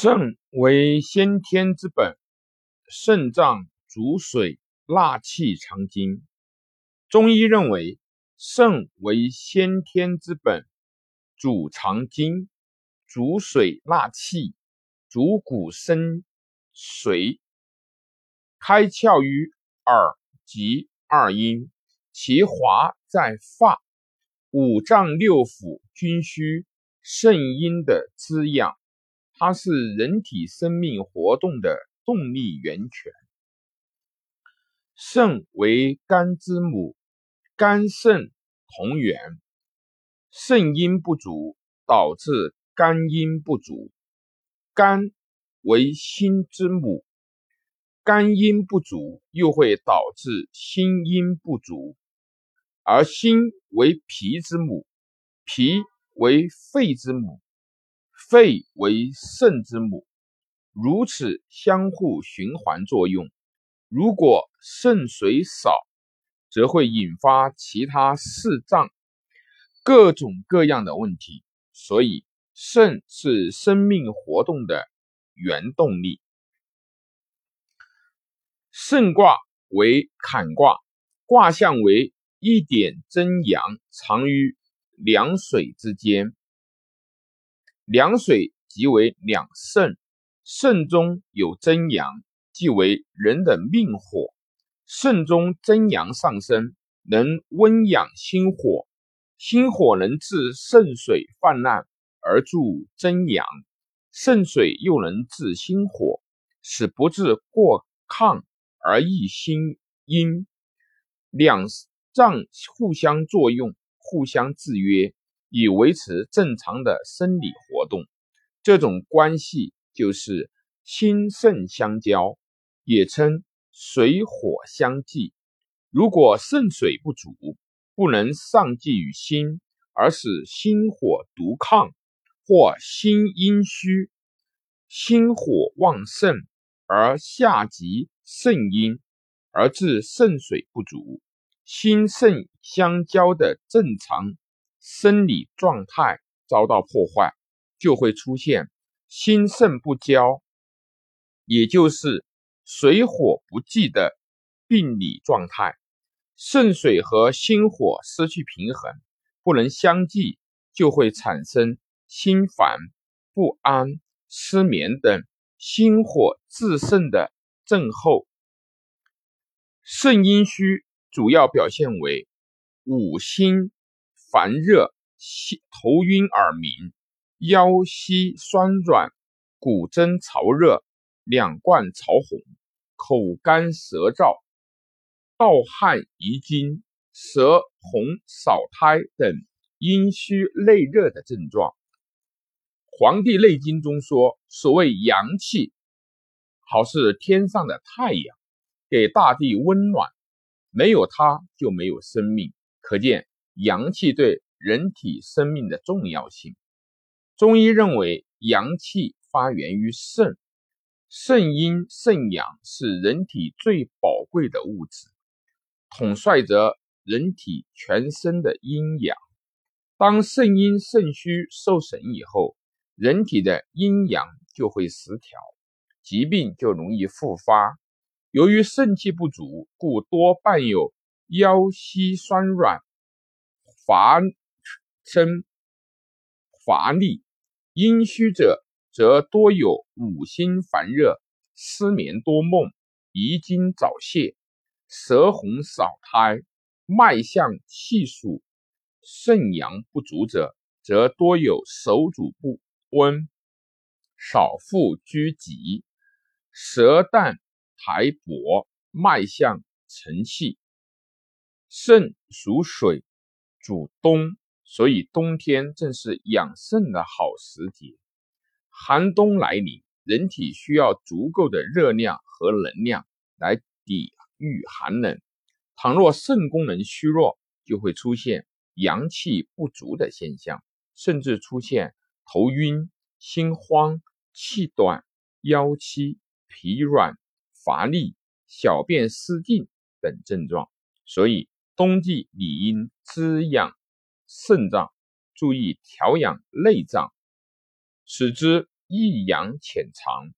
肾为先天之本，肾脏主水纳气藏精。中医认为，肾为先天之本，主藏精，主水纳气，主骨生髓，开窍于耳及二阴，其华在发。五脏六腑均需肾阴的滋养。它是人体生命活动的动力源泉。肾为肝之母，肝肾同源，肾阴不足导致肝阴不足。肝为心之母，肝阴不足又会导致心阴不足。而心为脾之母，脾为肺之母。肺为肾之母，如此相互循环作用。如果肾水少，则会引发其他四脏各种各样的问题。所以，肾是生命活动的原动力。肾卦为坎卦，卦象为一点真阳藏于两水之间。两水即为两肾，肾中有真阳，即为人的命火。肾中真阳上升，能温养心火，心火能治肾水泛滥而助真阳，肾水又能治心火，使不致过亢而益心阴。两脏互相作用，互相制约。以维持正常的生理活动，这种关系就是心肾相交，也称水火相济。如果肾水不足，不能上济于心，而使心火独亢，或心阴虚，心火旺盛而下及肾阴，而致肾水不足，心肾相交的正常。生理状态遭到破坏，就会出现心肾不交，也就是水火不济的病理状态。肾水和心火失去平衡，不能相济，就会产生心烦、不安、失眠等心火自盛的症候。肾阴虚主要表现为五心。烦热、头晕、耳鸣、腰膝酸软、骨蒸潮热、两冠潮红、口干舌燥、盗汗遗精、舌红少苔等阴虚内热的症状。《黄帝内经》中说：“所谓阳气，好似天上的太阳，给大地温暖，没有它就没有生命。”可见。阳气对人体生命的重要性。中医认为，阳气发源于肾，肾阴肾阳是人体最宝贵的物质，统帅着人体全身的阴阳。当肾阴肾虚受损以后，人体的阴阳就会失调，疾病就容易复发。由于肾气不足，故多伴有腰膝酸软。乏身乏力，阴虚者则多有五心烦热、失眠多梦、遗精早泄、舌红少苔、脉象气数；肾阳不足者，则多有手足不温、少腹拘急、舌淡苔薄、脉象沉气。肾属水。主冬，所以冬天正是养肾的好时节。寒冬来临，人体需要足够的热量和能量来抵御寒冷。倘若肾功能虚弱，就会出现阳气不足的现象，甚至出现头晕、心慌、气短、腰膝疲软、乏力、小便失禁等症状。所以。冬季理应滋养肾脏，注意调养内脏，使之益阳潜藏，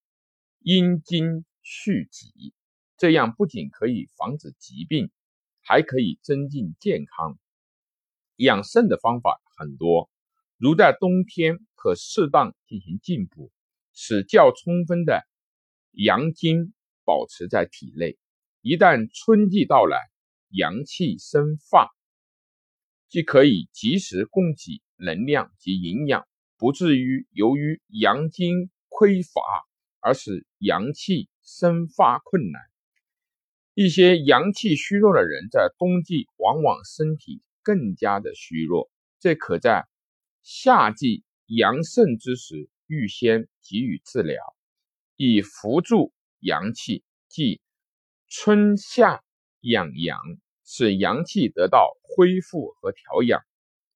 阴精蓄积。这样不仅可以防止疾病，还可以增进健康。养肾的方法很多，如在冬天可适当进行进补，使较充分的阳精保持在体内。一旦春季到来，阳气生发，既可以及时供给能量及营养，不至于由于阳精匮乏而使阳气生发困难。一些阳气虚弱的人在冬季往往身体更加的虚弱，这可在夏季阳盛之时预先给予治疗，以扶助阳气，即春夏养阳，使阳气得到恢复和调养。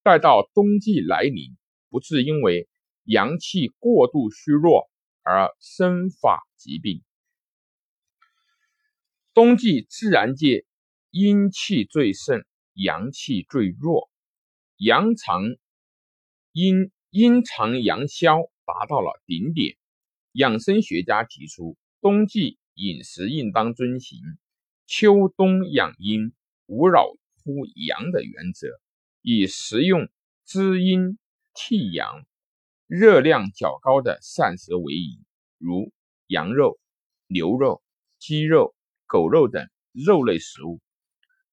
待到冬季来临，不致因为阳气过度虚弱而生发疾病。冬季自然界阴气最盛，阳气最弱，阳长阴阴长阳消达到了顶点。养生学家提出，冬季饮食应当遵循秋冬养阴、勿扰乎阳的原则，以食用滋阴替阳、热量较高的膳食为宜，如羊肉、牛肉、鸡肉。狗肉等肉类食物，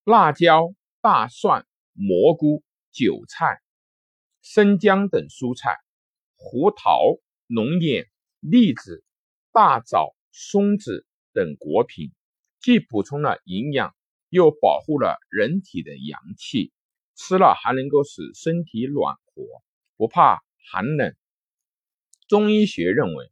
辣椒、大蒜、蘑菇、韭菜、生姜等蔬菜，胡桃、龙眼、栗子、大枣、松子等果品，既补充了营养，又保护了人体的阳气。吃了还能够使身体暖和，不怕寒冷。中医学认为，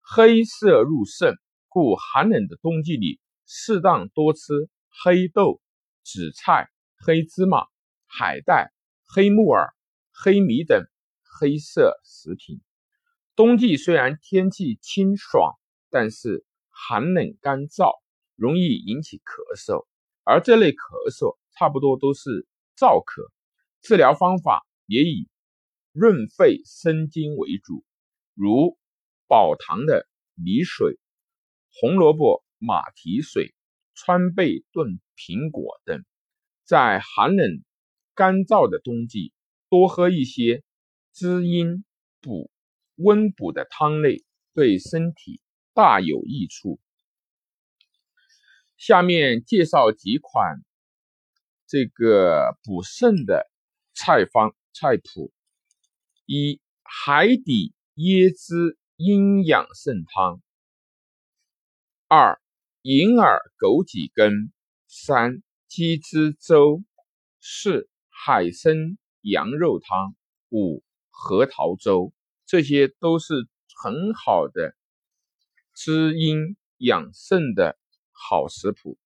黑色入肾，故寒冷的冬季里。适当多吃黑豆、紫菜、黑芝麻、海带、黑木耳、黑米等黑色食品。冬季虽然天气清爽，但是寒冷干燥，容易引起咳嗽，而这类咳嗽差不多都是燥咳。治疗方法也以润肺生津为主，如保糖的米水、红萝卜。马蹄水、川贝炖苹果等，在寒冷干燥的冬季，多喝一些滋阴补温补的汤类，对身体大有益处。下面介绍几款这个补肾的菜方菜谱：一、海底椰汁阴养肾汤；二、银耳枸杞根，三鸡汁粥，四海参羊肉汤，五核桃粥，这些都是很好的滋阴养肾的好食谱。